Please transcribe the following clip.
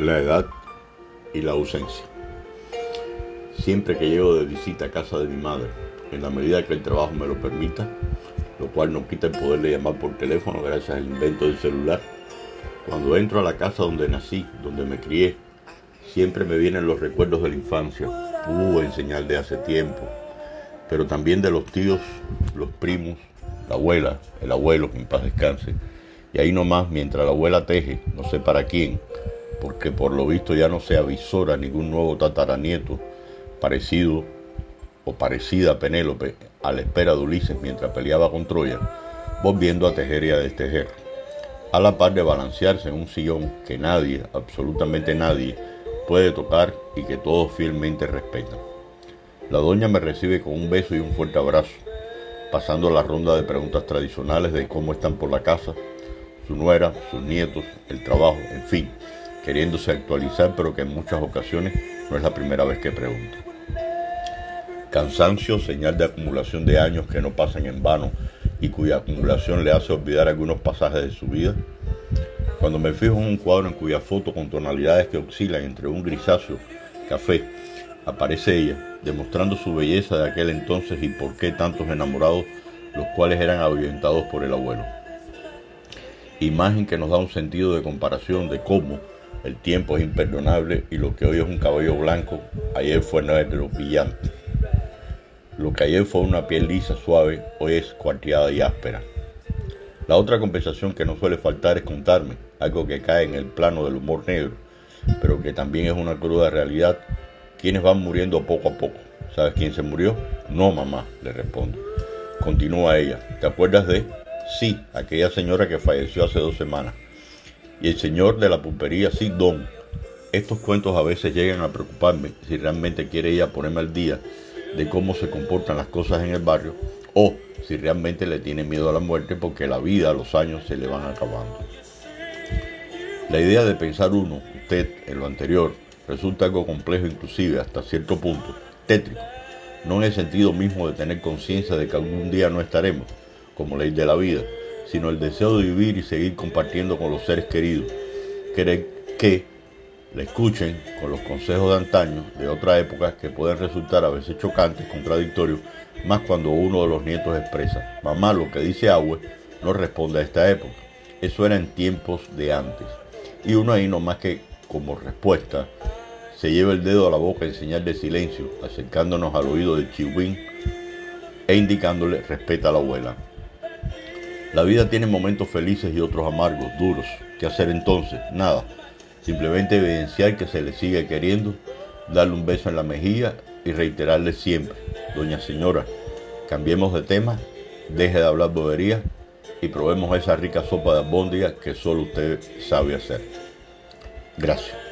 la edad y la ausencia. Siempre que llego de visita a casa de mi madre, en la medida que el trabajo me lo permita, lo cual no quita el poder de llamar por teléfono gracias al invento del celular, cuando entro a la casa donde nací, donde me crié, siempre me vienen los recuerdos de la infancia, uh, en señal de hace tiempo, pero también de los tíos, los primos, la abuela, el abuelo, que en paz descanse, y ahí nomás, mientras la abuela teje, no sé para quién, porque por lo visto ya no se avisora ningún nuevo tataranieto parecido o parecida a Penélope a la espera de Ulises mientras peleaba con Troya, volviendo a tejer y a destejer, a la par de balancearse en un sillón que nadie, absolutamente nadie, puede tocar y que todos fielmente respetan. La doña me recibe con un beso y un fuerte abrazo, pasando la ronda de preguntas tradicionales de cómo están por la casa, su nuera, sus nietos, el trabajo, en fin, queriéndose actualizar, pero que en muchas ocasiones no es la primera vez que pregunta. Cansancio, señal de acumulación de años que no pasan en vano y cuya acumulación le hace olvidar algunos pasajes de su vida. Cuando me fijo en un cuadro en cuya foto con tonalidades que oscilan entre un grisáceo café, aparece ella, demostrando su belleza de aquel entonces y por qué tantos enamorados, los cuales eran ahuyentados por el abuelo. Imagen que nos da un sentido de comparación de cómo, el tiempo es imperdonable y lo que hoy es un cabello blanco, ayer fue negro brillante. Lo que ayer fue una piel lisa, suave, hoy es cuarteada y áspera. La otra compensación que no suele faltar es contarme algo que cae en el plano del humor negro, pero que también es una cruda realidad, quienes van muriendo poco a poco. ¿Sabes quién se murió? No, mamá, le respondo. Continúa ella. ¿Te acuerdas de? Sí, aquella señora que falleció hace dos semanas y el señor de la pulpería, sí, don. Estos cuentos a veces llegan a preocuparme si realmente quiere ella ponerme al día de cómo se comportan las cosas en el barrio o si realmente le tiene miedo a la muerte porque la vida, los años se le van acabando. La idea de pensar uno, usted, en lo anterior, resulta algo complejo inclusive hasta cierto punto, tétrico, no en el sentido mismo de tener conciencia de que algún día no estaremos, como ley de la vida, sino el deseo de vivir y seguir compartiendo con los seres queridos. Querer que le escuchen con los consejos de antaño, de otra época, que pueden resultar a veces chocantes, contradictorios, más cuando uno de los nietos expresa, mamá, lo que dice Agüe no responde a esta época. Eso era en tiempos de antes. Y uno ahí nomás que como respuesta se lleva el dedo a la boca en señal de silencio, acercándonos al oído de Chihuín e indicándole respeta a la abuela. La vida tiene momentos felices y otros amargos, duros. ¿Qué hacer entonces? Nada. Simplemente evidenciar que se le sigue queriendo, darle un beso en la mejilla y reiterarle siempre, doña señora, cambiemos de tema, deje de hablar boberías y probemos esa rica sopa de albóndiga que solo usted sabe hacer. Gracias.